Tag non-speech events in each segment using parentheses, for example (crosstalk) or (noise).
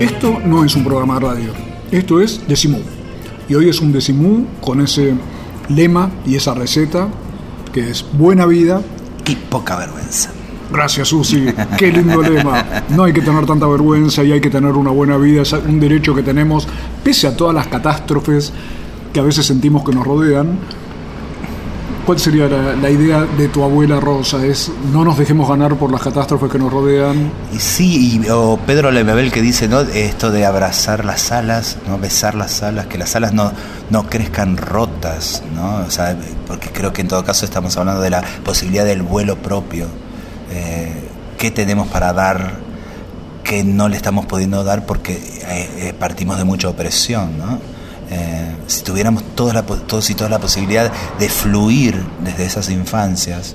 Esto no es un programa de radio, esto es Decimú. Y hoy es un Decimú con ese lema y esa receta que es buena vida. Y poca vergüenza. Gracias, Susi. Qué lindo lema. No hay que tener tanta vergüenza y hay que tener una buena vida. Es un derecho que tenemos, pese a todas las catástrofes que a veces sentimos que nos rodean. ¿Cuál sería la, idea de tu abuela Rosa? Es no nos dejemos ganar por las catástrofes que nos rodean. Sí, y, o Pedro Lemebel que dice, ¿no? Esto de abrazar las alas, ¿no? Besar las alas, que las alas no, no crezcan rotas, ¿no? O sea, porque creo que en todo caso estamos hablando de la posibilidad del vuelo propio. Eh, ¿Qué tenemos para dar que no le estamos pudiendo dar porque eh, eh, partimos de mucha opresión, ¿no? Eh, si tuviéramos todos, la, todos y todas la posibilidad de fluir desde esas infancias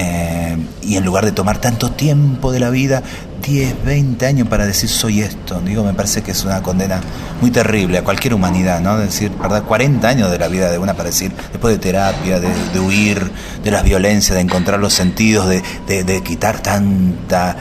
eh, y en lugar de tomar tanto tiempo de la vida, 10, 20 años para decir soy esto, digo, me parece que es una condena muy terrible a cualquier humanidad, ¿no? Decir, ¿verdad? 40 años de la vida de una para decir, después de terapia, de, de huir de las violencias, de encontrar los sentidos, de, de, de quitar tanta,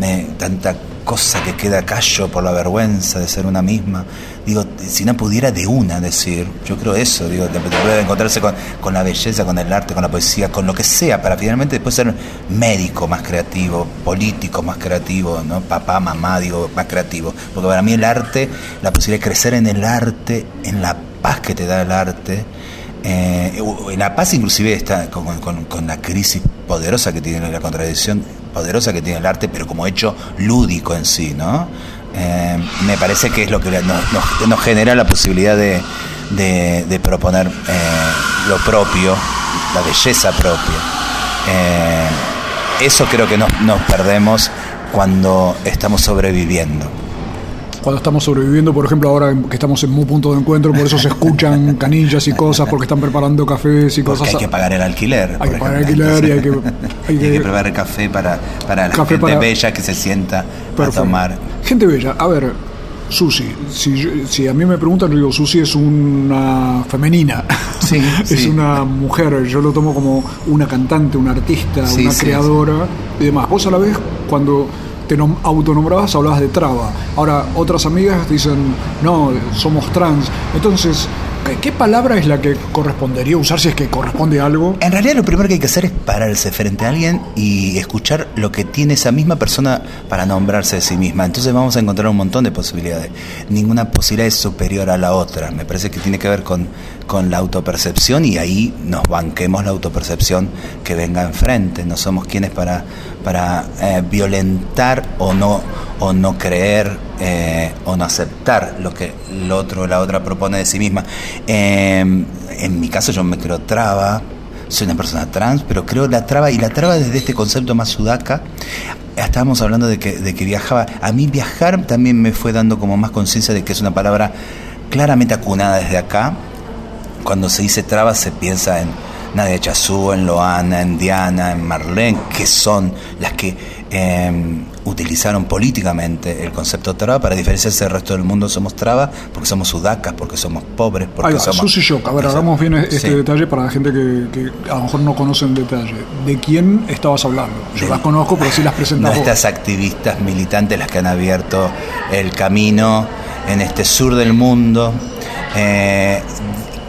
eh, tanta cosa que queda callo por la vergüenza de ser una misma. Digo, si no pudiera de una decir, yo creo eso, digo, de, de encontrarse con, con, la belleza, con el arte, con la poesía, con lo que sea, para finalmente después ser médico más creativo, político más creativo, ¿no? papá, mamá, digo, más creativo. Porque para mí el arte, la posibilidad de crecer en el arte, en la paz que te da el arte, eh, la paz inclusive está con, con, con, la crisis poderosa que tiene la contradicción poderosa que tiene el arte, pero como hecho lúdico en sí, ¿no? Eh, me parece que es lo que nos, nos, nos genera la posibilidad de, de, de proponer eh, lo propio, la belleza propia. Eh, eso creo que nos, nos perdemos cuando estamos sobreviviendo cuando estamos sobreviviendo, por ejemplo, ahora que estamos en un punto de encuentro, por eso se escuchan (laughs) canillas y cosas, porque están preparando cafés y porque cosas. Hay que pagar el alquiler. Hay que pagar el alquiler y hay (laughs) que. Hay que, hay que preparar café para, para la café gente para... bella que se sienta Perfecto. a tomar. Gente bella, a ver, Susi, si, si, a mí me preguntan, yo digo, Susi es una femenina, (laughs) sí, (laughs) es sí. una mujer, yo lo tomo como una cantante, una artista, sí, una creadora y demás. Vos a la vez, cuando te autonombrabas, hablabas de traba. Ahora, otras amigas dicen, no, somos trans. Entonces, ¿qué palabra es la que correspondería usar si es que corresponde a algo? En realidad lo primero que hay que hacer es pararse frente a alguien y escuchar lo que tiene esa misma persona para nombrarse de sí misma. Entonces vamos a encontrar un montón de posibilidades. Ninguna posibilidad es superior a la otra. Me parece que tiene que ver con, con la autopercepción y ahí nos banquemos la autopercepción que venga enfrente. No somos quienes para, para eh, violentar o no, o no creer eh, o no aceptar lo que el otro o la otra propone de sí misma. Eh, en mi caso yo me creo traba, soy una persona trans, pero creo la traba y la traba desde este concepto más sudaca. Estábamos hablando de que, de que viajaba. A mí viajar también me fue dando como más conciencia de que es una palabra claramente acunada desde acá. Cuando se dice traba se piensa en Nadia Chazú, en Loana, en Diana, en Marlene, que son las que eh, utilizaron políticamente el concepto traba para diferenciarse del resto del mundo. Somos traba porque somos sudacas, porque somos pobres, porque va, somos. Shock. A ver, hagamos bien este sí. detalle para la gente que, que, a lo mejor no conoce en detalle. ¿De quién estabas hablando? Yo de, las conozco, pero sí las presentamos. Nuestras activistas militantes, las que han abierto el camino en este sur del mundo. Eh,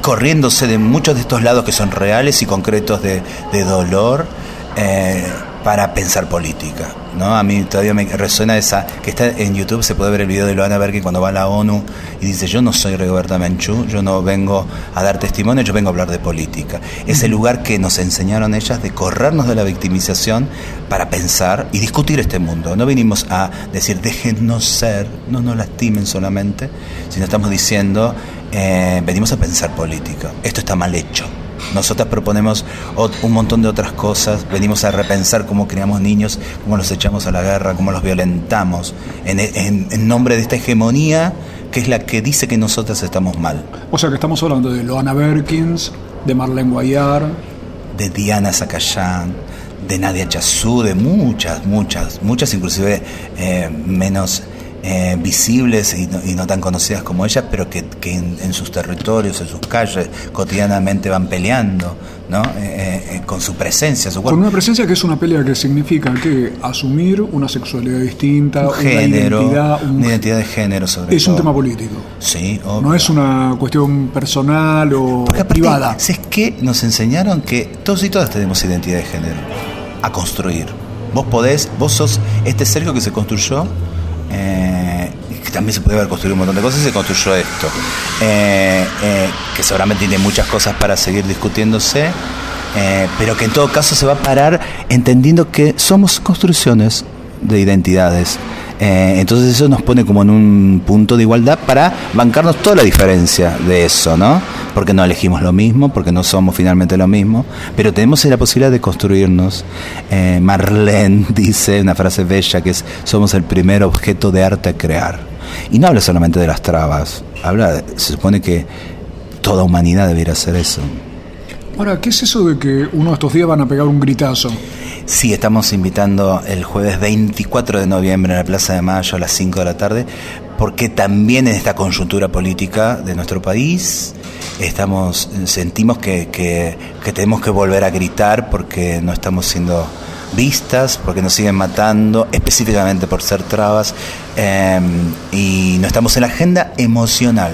corriéndose de muchos de estos lados que son reales y concretos de, de dolor eh, para pensar política. ¿no? A mí todavía me resuena esa, que está en YouTube, se puede ver el video de Loana Berger cuando va a la ONU y dice, yo no soy Rigoberta Menchú, yo no vengo a dar testimonio, yo vengo a hablar de política. Es el lugar que nos enseñaron ellas de corrernos de la victimización para pensar y discutir este mundo. No vinimos a decir, déjennos ser, no nos lastimen solamente, sino estamos diciendo, eh, venimos a pensar política. Esto está mal hecho. Nosotras proponemos un montón de otras cosas, venimos a repensar cómo criamos niños, cómo los echamos a la guerra, cómo los violentamos, en, en nombre de esta hegemonía que es la que dice que nosotras estamos mal. O sea que estamos hablando de Loana Berkins, de Marlene Guayar, de Diana Zacayán, de Nadia Chazú, de muchas, muchas, muchas inclusive eh, menos eh, visibles y no, tan conocidas como ellas, pero que, en, sus territorios, en sus calles, cotidianamente van peleando, ¿no? Eh, eh, con su presencia, su Con una presencia que es una pelea que significa que asumir una sexualidad distinta, un género, una identidad, una identidad de género sobre Es un tema político. Sí, No es una cuestión personal o privada. Es que nos enseñaron que todos y todas tenemos identidad de género a construir. Vos podés, vos sos este Sergio que se construyó eh, que también se puede haber construido un montón de cosas y se construyó esto, eh, eh, que seguramente tiene muchas cosas para seguir discutiéndose, pero que en todo caso se va a parar entendiendo que somos construcciones de identidades. Entonces eso nos pone como en un punto de igualdad para bancarnos toda la diferencia de eso, ¿no? porque no elegimos lo mismo, porque no somos finalmente lo mismo, pero tenemos la posibilidad de construirnos. Eh, Marlene (laughs) dice una frase bella que es, somos el primer objeto de arte a crear. Y no habla solamente de las trabas, habla, se supone que toda humanidad debería hacer eso. Ahora, ¿qué es eso de que uno de estos días van a pegar un gritazo? Sí, estamos invitando el jueves 24 de noviembre en la Plaza de Mayo a las 5 de la tarde, porque también en esta coyuntura política de nuestro país estamos sentimos que, que, tenemos que volver a gritar porque no estamos siendo vistas, porque nos siguen matando, específicamente por ser trabas, em, y no estamos en la agenda emocional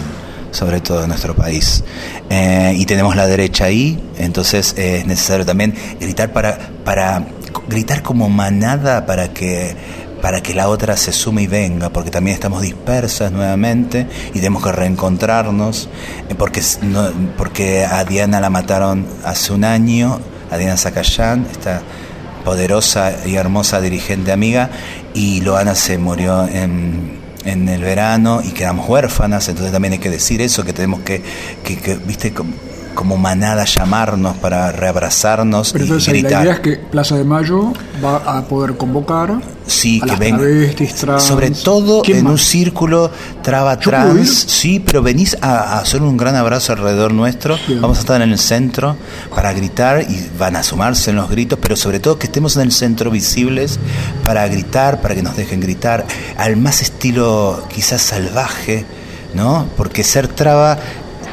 sobre todo en nuestro país. Eh, y tenemos la derecha ahí, entonces es necesario también gritar para, para gritar como manada para que para que la otra se sume y venga, porque también estamos dispersas nuevamente y tenemos que reencontrarnos, eh, porque, porque a Diana la mataron hace un año, a Diana Zacayán, esta poderosa y hermosa dirigente amiga, y Loana se murió en, en el verano y quedamos huérfanas, entonces también hay que decir eso, que tenemos que, que, que viste, como manada llamarnos para reabrazarnos Pero entonces, La idea es que Plaza de Mayo va a poder convocar sí, que venga, sobre todo en un círculo traba trans, sí, pero venís a, hacer un gran abrazo alrededor nuestro, vamos a estar en el centro para gritar y van a sumarse en los gritos, pero sobre todo que estemos en el centro visibles para gritar, para que nos dejen gritar, al más estilo quizás salvaje, ¿no? Porque ser traba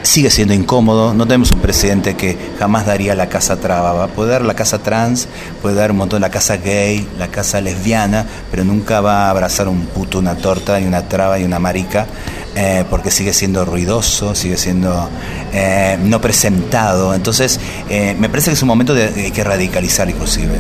sigue siendo incómodo. No tenemos un presidente que jamás daría la casa traba. Va a poder dar la casa trans, puede dar un montón la casa gay, la casa lesbiana, pero nunca va a abrazar un puto, una torta y una traba y una marica, eh, porque sigue siendo ruidoso, sigue siendo eh, no presentado. Entonces, eh, me parece que es un momento de, que radicalizar inclusive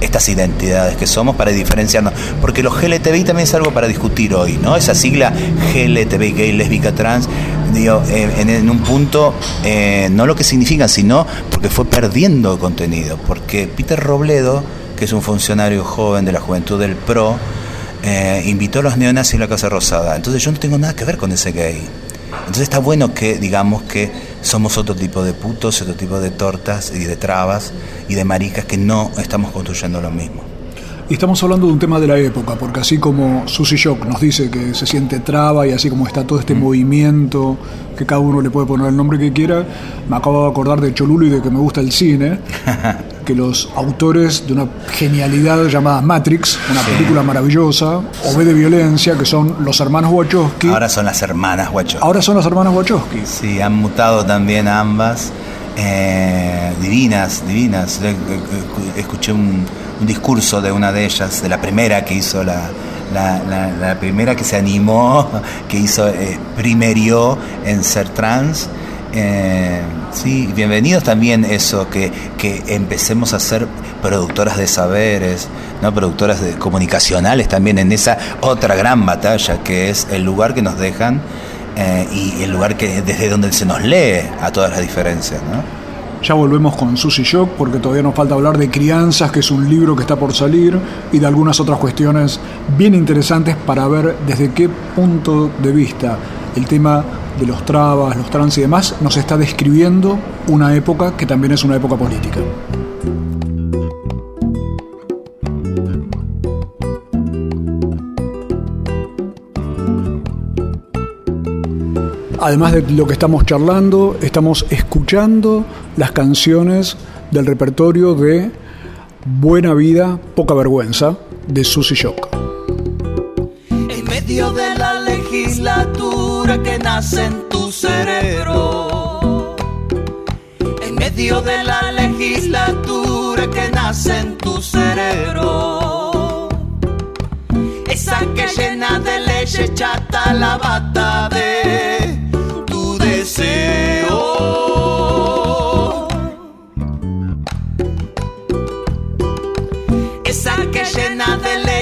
estas identidades que somos para diferenciarnos. Porque los GLTBI también es algo para discutir hoy, ¿no? Esa sigla GLTBI, gay, lésbica, trans, eh, en, un punto, eh, no lo que significan, sino porque fue perdiendo contenido. Porque Peter Robledo, que es un funcionario joven de la juventud del PRO, eh, invitó a los neonazis a la Casa Rosada. Entonces yo no tengo nada que ver con ese gay. Entonces está bueno que digamos que somos otro tipo de putos, otro tipo de tortas y de trabas y de maricas que no estamos construyendo lo mismo. Y estamos hablando de un tema de la época, porque así como Susie Shock nos dice que se siente traba y así como está todo este mm. movimiento, que cada uno le puede poner el nombre que quiera, me acabo de acordar de Cholulo y de que me gusta el cine, (laughs) que los autores de una genialidad llamada Matrix, una película maravillosa, o B de violencia, que son los hermanos Wachowski. Ahora son las hermanas Wachowski. Ahora son las hermanas Wachowski. Sí, han mutado también ambas. Eh, divinas, divinas. Escuché un, discurso de una de ellas, de la primera que hizo la, la, primera que se animó, que hizo, eh, primerió en ser trans. Eh, sí, bienvenidos también eso, que, que empecemos a ser productoras de saberes, no productoras de, comunicacionales también en esa otra gran batalla que es el lugar que nos dejan eh, y el lugar que desde donde se nos lee a todas las diferencias. Ya volvemos con Susy Shock porque todavía nos falta hablar de Crianzas, que es un libro que está por salir, y de algunas otras cuestiones bien interesantes para ver desde qué punto de vista el tema de los trabas, los trans y demás, nos está describiendo una época que también es una época política. Además de lo que estamos charlando, estamos escuchando las canciones del repertorio de Buena Vida, Poca Vergüenza, de Susy Shock. En medio de la legislatura que nace en tu cerebro. En medio de la legislatura que nace en tu cerebro. Esa que llena de leche chata la bata de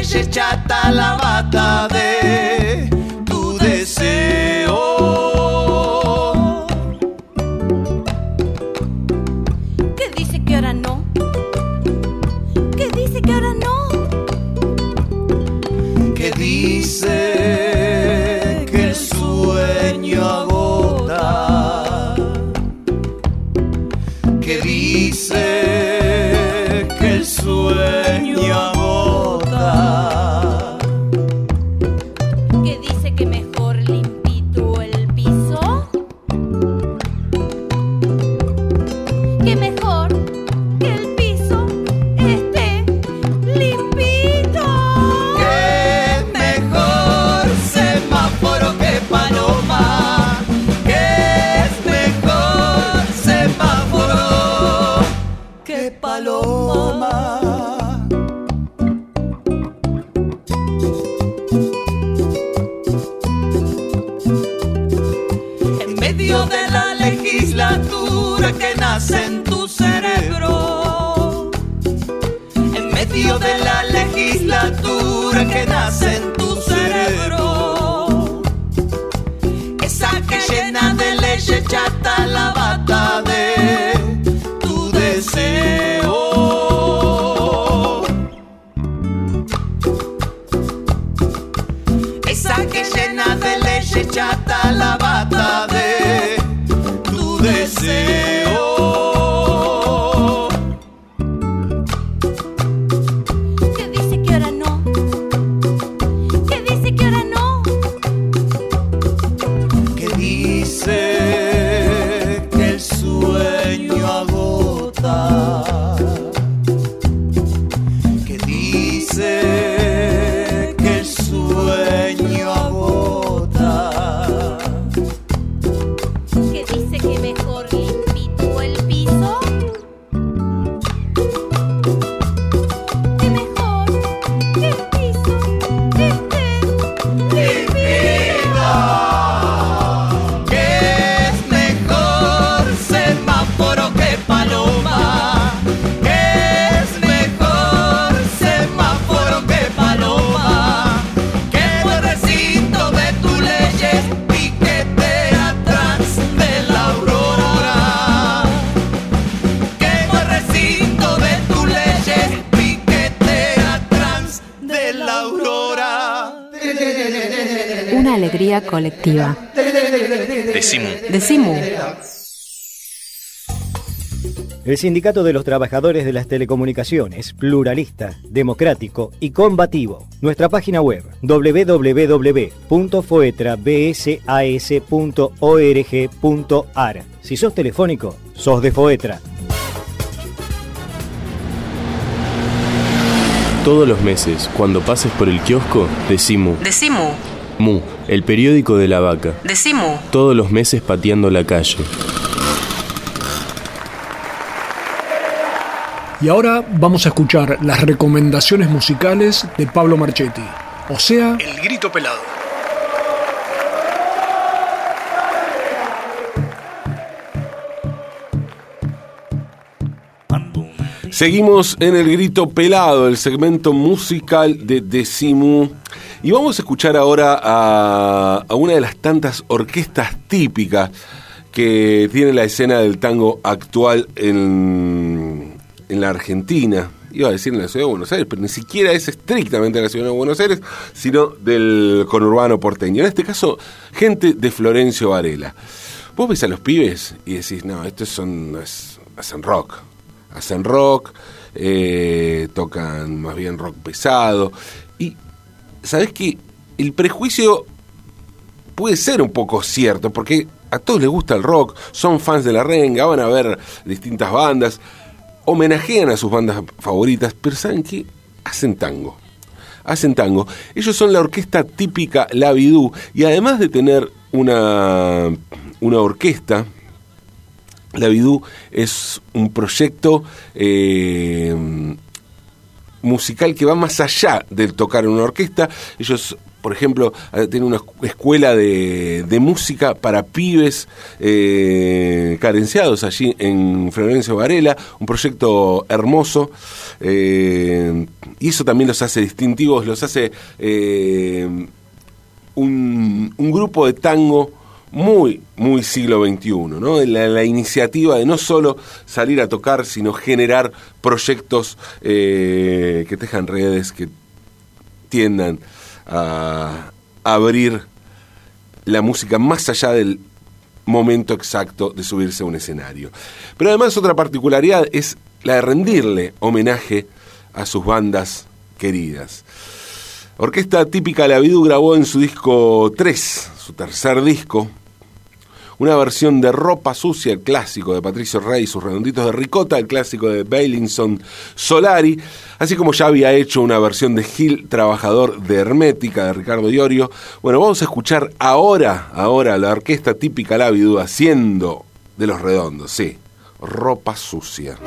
leche chata la bata de tu deseo. ¿Qué dice que ahora no? ¿Qué dice que ahora no? ¿Qué dice en tu cerebro. Esa que llena de leche chata la bata de tu deseo. Esa que llena de leche chata colectiva. Decimu. Decimu. El Sindicato de los Trabajadores de las Telecomunicaciones, pluralista, democrático y combativo. Nuestra página web www.foetrabsas.org.ar. Si sos telefónico, sos de Foetra. Todos los meses, cuando pases por el kiosco, Decimu. Decimu. Mu, el periódico de la vaca. Decimu. Todos los meses pateando la calle. Y ahora vamos a escuchar las recomendaciones musicales de Pablo Marchetti, o sea, El Grito Pelado. Seguimos en el grito pelado, el segmento musical de Decimu. Y vamos a escuchar ahora a, una de las tantas orquestas típicas que tiene la escena del tango actual en, en la Argentina iba a decir en la ciudad de Buenos Aires, pero ni siquiera es estrictamente de la ciudad de Buenos Aires, sino del conurbano porteño. En este caso, gente de Florencio Varela. Vos ves a los pibes y decís, no, estos son, es- hacen rock, hacen rock, eh, tocan más bien rock pesado. Y, ¿sabés que El prejuicio puede ser un poco cierto, porque a todos les gusta el rock, son fans de la renga, van a ver distintas bandas, homenajean a sus bandas favoritas, pero ¿saben qué? Hacen tango. Hacen tango. Ellos son la orquesta típica La Vidú, y además de tener una, una orquesta, La Vidú es un proyecto eh, musical que va más allá del tocar una orquesta. Ellos, por ejemplo, eh, tienen una escu- escuela de, música para pibes eh, carenciados allí en Florencio Varela, un proyecto hermoso. eh, y eso también los hace distintivos, los hace un grupo de tango muy, muy siglo XXI, ¿no? La, la iniciativa de no solo salir a tocar, sino generar proyectos eh, que tejan redes, que tiendan a abrir la música más allá del momento exacto de subirse a un escenario. Pero además otra particularidad es la de rendirle homenaje a sus bandas queridas. Orquesta típica La Vidú grabó en su disco 3, su tercer disco, una versión de Ropa Sucia, el clásico de Patricio Rey sus redonditos de ricota, el clásico de Bailinson Solari, así como ya había hecho una versión de Gil Trabajador de Hermética de Ricardo Iorio. Bueno, vamos a escuchar ahora, ahora la orquesta típica La Vidú haciendo de los redondos, sí, Ropa Sucia.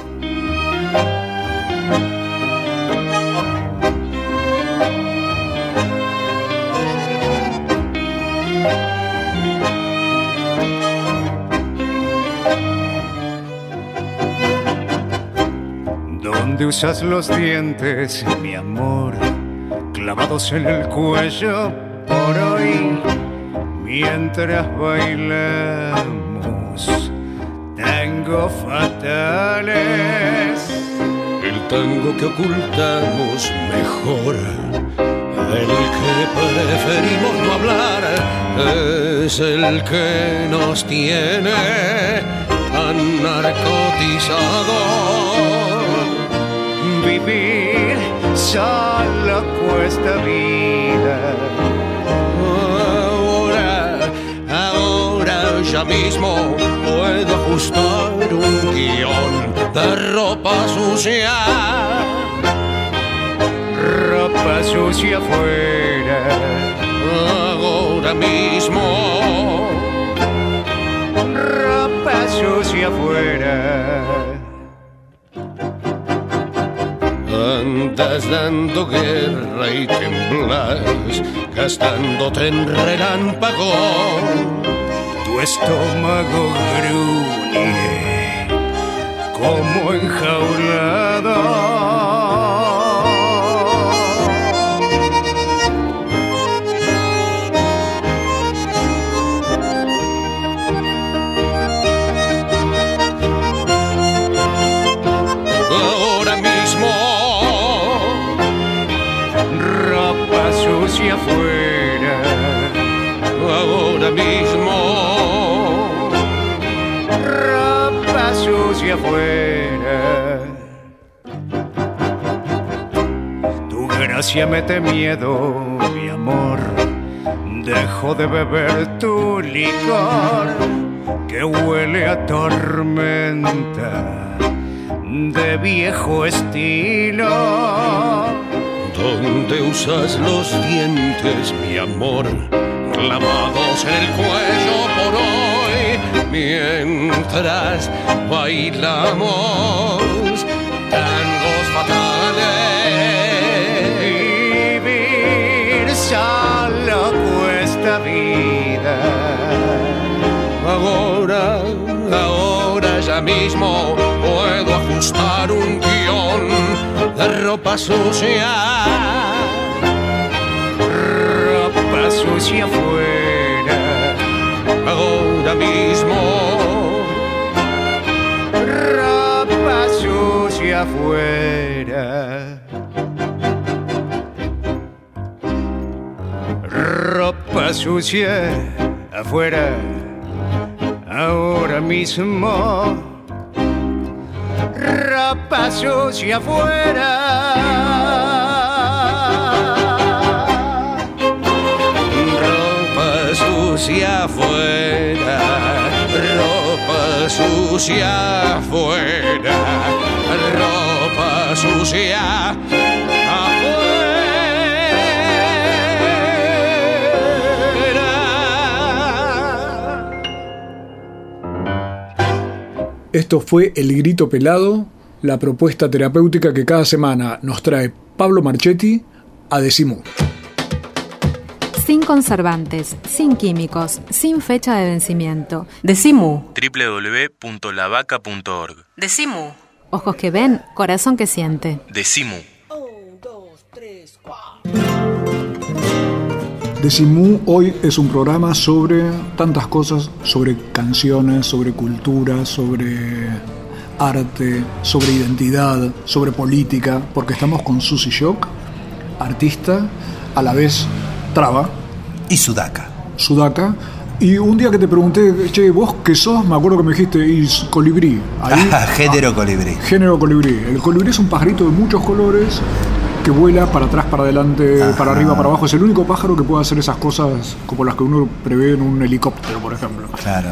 Donde usas los dientes, mi amor, clavados en el cuello por hoy, mientras bailamos tango fatales. El tango que ocultamos mejor, el que preferimos no hablar, es el que nos tiene tan narcotizados. Vivir solo cuesta vida. Ahora, ahora ya mismo puedo ajustar un guion de ropa sucia. Ropa sucia afuera. Ahora mismo. Ropa sucia afuera. Andas dando guerra y temblas, gastándote en relámpago. Tu estómago gruñe como enjaulado. Tu gracia mete miedo, mi amor. Dejo de beber tu licor que huele a tormenta de viejo estilo. donde usas los dientes, mi amor, clavados en el cuello por hoy, mientras bailamos tangos fatales. Vivir solo cuesta vida. Ahora, ahora ya mismo puedo ajustar un guion de ropa sucia. Ropa sucia afuera. afuera. Ropa sucia afuera, ahora mismo. Ropa sucia afuera. Ropa sucia afuera sucia afuera, ropa sucia afuera. Esto fue El Grito Pelado, la propuesta terapéutica que cada semana nos trae Pablo Marchetti a Decimú. Sin conservantes, sin químicos, sin fecha de vencimiento. Decimu. www.lavaca.org. Decimu. Ojos que ven, corazón que siente. Decimu. Decimú hoy es un programa sobre tantas cosas, sobre canciones, sobre cultura, sobre arte, sobre identidad, sobre política, porque estamos con Susy Shock, artista, a la vez traba. Y sudaca. Sudaca. Y un día que te pregunté, che, vos qué sos, me acuerdo que me dijiste, y colibrí. Ahí, (laughs) Ah, género colibrí. género colibrí. El colibrí es un pajarito de muchos colores que vuela para atrás, para adelante, Ajá. para arriba, para abajo. Es el único pájaro que puede hacer esas cosas como las que uno prevé en un helicóptero, por ejemplo. Claro.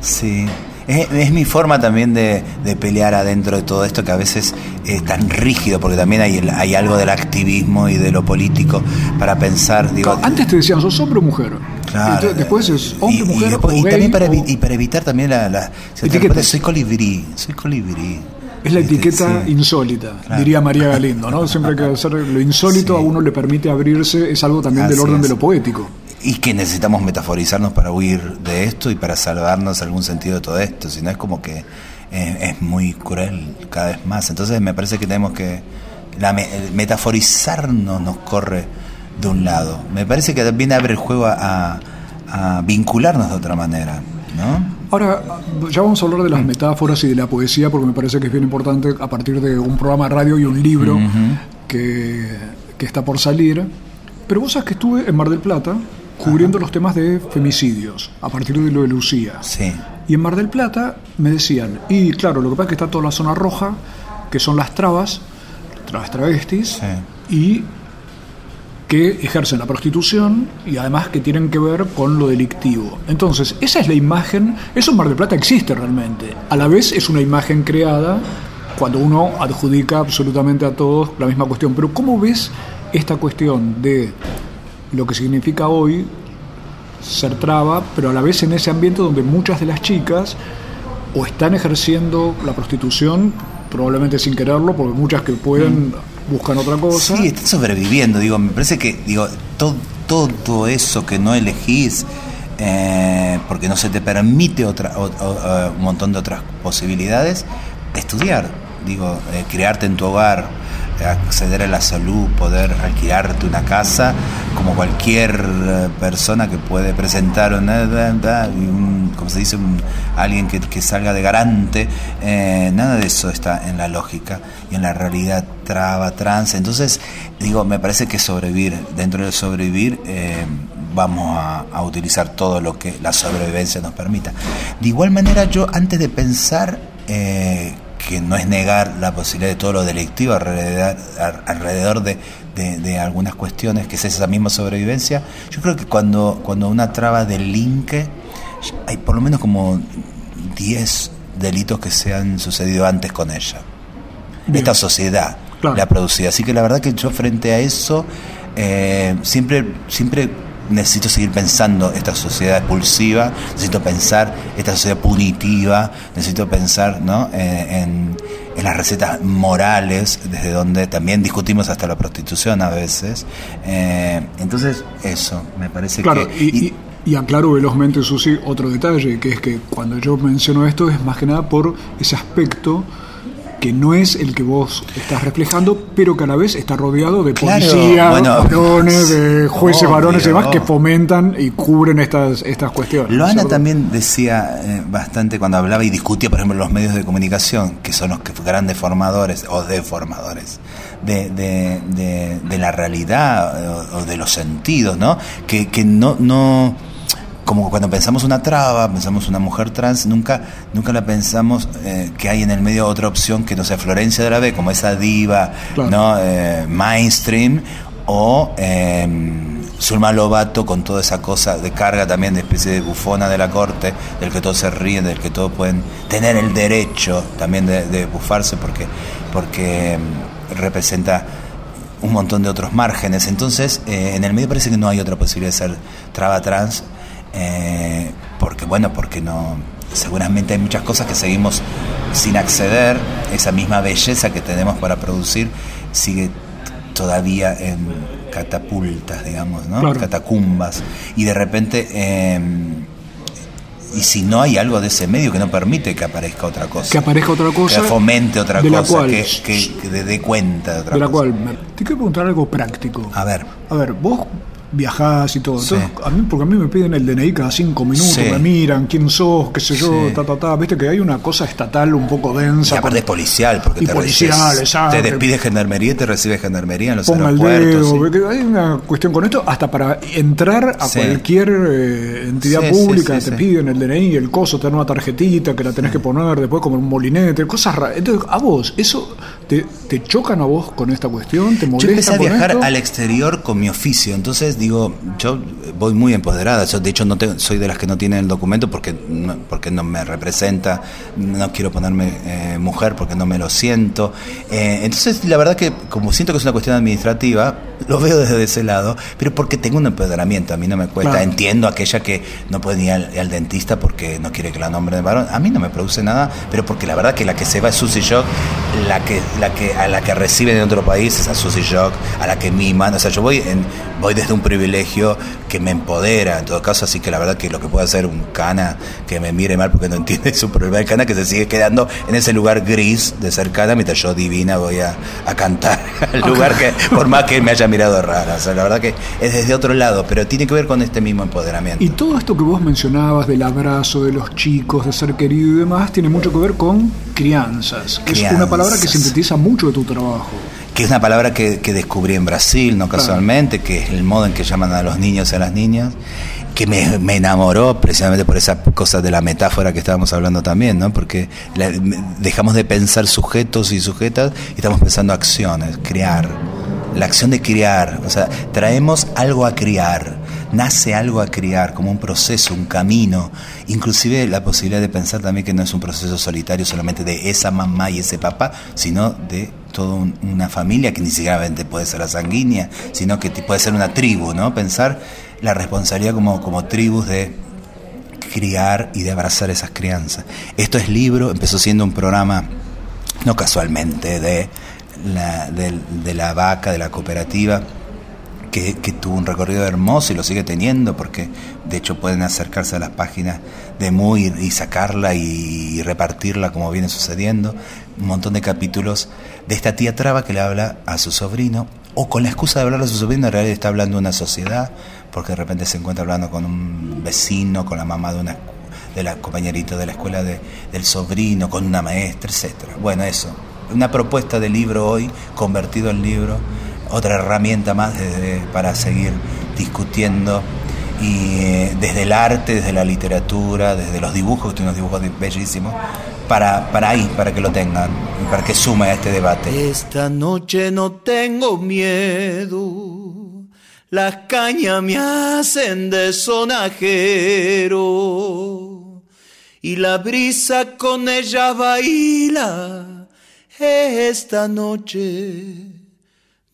Sí. Es, es mi forma también de, de pelear adentro de todo esto que a veces es tan rígido, porque también hay, hay algo del activismo y de lo político para pensar. Digo, Antes te decían, ¿sos hombre o mujer? Claro. Entonces, después es hombre, y, y mujer después- o y gay, también para, o- evi- y para evitar también la, la- si te soy colibrí, soy colibrí. Es la etiqueta Sí. insólita, Claro. diría María (laughs) Galindo, ¿no? Siempre hay que hacer lo insólito, a uno le permite abrirse, es algo también del orden es. de lo poético. Y que necesitamos metaforizarnos para huir de esto y para salvarnos algún sentido de todo esto, si no es como que es muy cruel cada vez más. Entonces me parece que tenemos que... La me- el metaforizarnos nos corre de un lado. Me parece que también abre el juego a, a vincularnos de otra manera, ¿no? Ahora, ya vamos a hablar de las metáforas y de la poesía, porque me parece que es bien importante a partir de un programa de radio y un libro que, que está por salir. Pero vos sabes que estuve en Mar del Plata cubriendo los temas de femicidios, a partir de lo de Lucía. Sí. Y en Mar del Plata me decían, y claro, lo que pasa es que está toda la zona roja, que son las trabas, las travestis, y que ejercen la prostitución y además que tienen que ver con lo delictivo. Entonces, esa es la imagen, eso en Mar del Plata existe realmente. A la vez es una imagen creada cuando uno adjudica absolutamente a todos la misma cuestión. Pero ¿cómo ves esta cuestión de lo que significa hoy ser traba, pero a la vez en ese ambiente donde muchas de las chicas o están ejerciendo la prostitución, probablemente sin quererlo, porque muchas que pueden buscan otra cosa. Sí, están sobreviviendo, digo, me parece que digo todo, todo eso que no elegís eh, porque no se te permite otra, o- o- eh, un montón de otras posibilidades, estudiar, digo, eh, crearte en tu hogar, acceder a la salud, poder alquilarte una casa, como cualquier eh, persona que puede presentar un- como se dice, un- alguien que, salga de garante, eh, nada de eso está en la lógica y en la realidad traba, trans. Entonces, digo, me parece que sobrevivir, dentro del sobrevivir, eh, vamos a, utilizar todo lo que la sobrevivencia nos permita. De igual manera, yo antes de pensar que no es negar la posibilidad de todo lo delictivo alrededor, de, de- de algunas cuestiones, que es esa misma sobrevivencia, yo creo que cuando, cuando una traba delinque, hay por lo menos como 10 delitos que se han sucedido antes con ella. Bien. Esta sociedad Claro. le ha producido. Así que la verdad que yo frente a eso eh, siempre, siempre necesito seguir pensando esta sociedad expulsiva, necesito pensar esta sociedad punitiva, necesito pensar ¿no? Eh, en, en las recetas morales, desde donde también discutimos hasta la prostitución a veces. Eh, entonces, eso, me parece Claro, que... y, y- y aclaro velozmente, Susi, otro detalle, que es que cuando yo menciono esto es más que nada por ese aspecto que no es el que vos estás reflejando, pero que a la vez está rodeado de policías, bueno, varones, de jueces obvio. varones y demás que fomentan y cubren estas, estas cuestiones. ¿no es Loana también decía eh, bastante cuando hablaba y discutía, por ejemplo, los medios de comunicación, que son los que grandes formadores o deformadores de, de, de- de la realidad o, o de los sentidos, ¿no? Que, que no, no, como cuando pensamos una traba, pensamos una mujer trans, nunca, nunca la pensamos eh, que hay en el medio otra opción que no sea Florencia de la B, como esa diva, Claro. ¿no? Eh, mainstream, o eh, Zulma Lobato con toda esa cosa de carga también de especie de bufona de la corte, del que todos se ríen, del que todos pueden tener el derecho también de, de bufarse porque, porque mm, representa un montón de otros márgenes. Entonces, eh, en el medio parece que no hay otra posibilidad de ser traba trans, eh, porque bueno, porque no, seguramente hay muchas cosas que seguimos sin acceder, esa misma belleza que tenemos para producir sigue todavía en catapultas, digamos, ¿no? Claro. Catacumbas. Y de repente, eh, y si no hay algo de ese medio que no permite que aparezca otra cosa. Que aparezca otra cosa. Que fomente otra de la cosa, cual- que, que, que dé- cuenta de otra de la cosa. cual te quiero preguntar algo práctico. A ver, A ver, vos viajás y todo. Sí. Entonces, a mí, porque a mí me piden el DNI cada cinco minutos, Sí. me miran, quién sos, qué sé yo, Sí. ta, ta, ta. Viste que hay una cosa estatal un poco y densa. aparte es policial, porque Y te, policial, recibes- te despide gendarmería y te recibe gendarmería en los Ponga el aeropuertos. dedo, ve que hay una cuestión con esto, hasta para entrar a cualquier eh, entidad pública te piden el DNI, el coso, te dan una tarjetita que la tenés que poner después como un molinete, cosas raras. Entonces, a vos, ¿eso te, te chocan a vos con esta cuestión? ¿Te Yo molesta empecé a viajar esto? al exterior con mi oficio, entonces digo, yo voy muy empoderada, yo de hecho no tengo- soy de las que no tienen el documento porque no, porque no me representa, no quiero ponerme eh, mujer porque no me lo siento. Eh, entonces la verdad que como siento que es una cuestión administrativa, lo veo desde ese lado, pero porque tengo un empoderamiento, a mí no me cuesta, Claro. entiendo aquella que no puede ir al, al dentista porque no quiere que la nombre de varón, a mí no me produce nada, pero porque la verdad que la que se va es Susy Shock, la que, la que, a la que reciben en otro país es a Susy Shock, a la que miman, o sea, yo voy, en, voy desde un privilegio que me empodera, en todo caso, así que la verdad que lo que puede hacer un cana que me mire mal porque no entiende su problema de cana, que se sigue quedando en ese lugar gris de ser cana, mientras yo divina voy a, a cantar (laughs) al lugar que, por más que me haya mirado rara, o sea, la verdad que es desde otro lado, pero tiene que ver con este mismo empoderamiento. Y todo esto que vos mencionabas del abrazo de los chicos, de ser querido y demás, tiene mucho que ver con crianzas, que es una palabra que sintetiza mucho de tu trabajo. que es una palabra que, que descubrí en Brasil, no casualmente, que es el modo en que llaman a los niños y a las niñas, que me, me enamoró precisamente por esa cosa de la metáfora que estábamos hablando también, ¿no? Porque la- dejamos de pensar sujetos y sujetas y estamos pensando acciones, criar. La acción de criar, o sea, traemos algo a criar, nace algo a criar, como un proceso, un camino, inclusive la posibilidad de pensar también que no es un proceso solitario solamente de esa mamá y ese papá, sino de toda un- una familia que ni siquiera puede ser la sanguínea, sino que puede ser una tribu, ¿no? Pensar la responsabilidad como, como tribus de criar y de abrazar esas crianzas. Esto es libro, empezó siendo un programa, no casualmente, de la, de la vaca, de la cooperativa, que, tuvo un recorrido hermoso y lo sigue teniendo, porque de hecho pueden acercarse a las páginas de Muy y sacarla y, repartirla como viene sucediendo. Un montón de capítulos de esta tía Traba que le habla a su sobrino, o con la excusa de hablarle a su sobrino, en realidad está hablando de una sociedad, porque de repente se encuentra hablando con un vecino, con la mamá de una de la compañerita de la escuela de- del sobrino, con una maestra, etcétera. Bueno, eso. Una propuesta de libro hoy, convertido en libro, otra herramienta más desde- para seguir discutiendo y eh, desde el arte, desde la literatura, desde los dibujos, que tiene unos dibujos bellísimos, para, para ahí, para que lo tengan y para que sume a este debate. Esta noche no tengo miedo. Las cañas me hacen de sonajero. Y la brisa con ella baila. Esta noche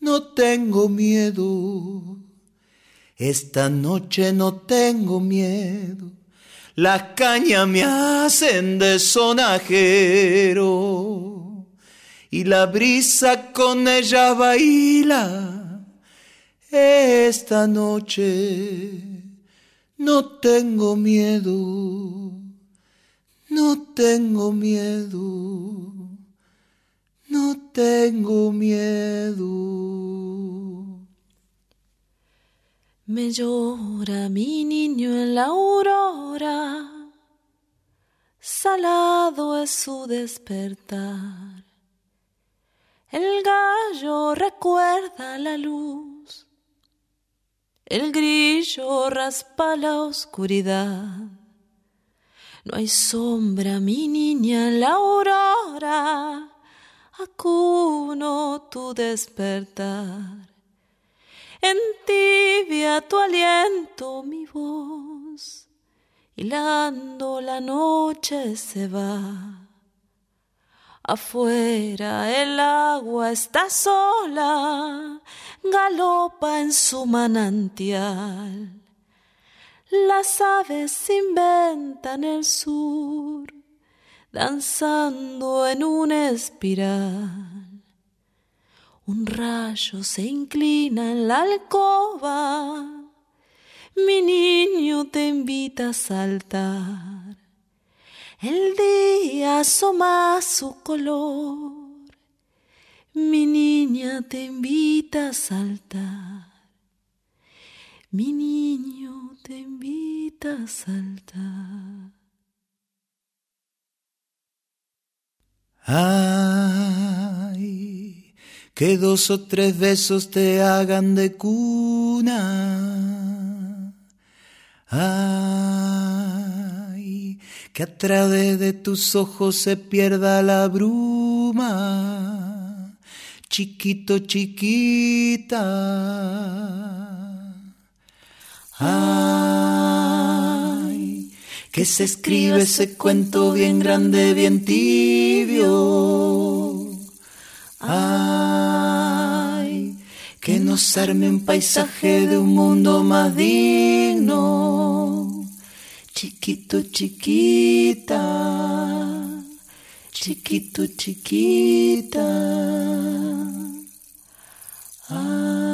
no tengo miedo. Esta noche no tengo miedo. Las cañas me hacen de sonajero y la brisa con ella baila. Esta noche no tengo miedo, no tengo miedo, no tengo miedo. Me llora mi niño en la aurora, salado es su despertar. El gallo recuerda la luz, el grillo raspa la oscuridad. No hay sombra, mi niña, en la aurora, acuno tu despertar. En tibia tu aliento mi voz, hilando la noche se va. Afuera el agua está sola, galopa en su manantial. Las aves inventan el sur, danzando en una espiral. Un rayo se inclina en la alcoba, mi niño te invita a saltar. El día asoma su color, mi niña te invita a saltar. Mi niño te invita a saltar. Ay, que dos o tres besos te hagan de cuna. Ay, que a través de tus ojos se pierda la bruma. Chiquito, chiquita. Ay, que se escribe ese cuento bien grande, bien tibio. Ay, que nos arme un paisaje de un mundo más digno. Chiquito, chiquita. Chiquito, chiquita. Ay.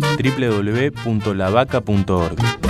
www.lavaca.org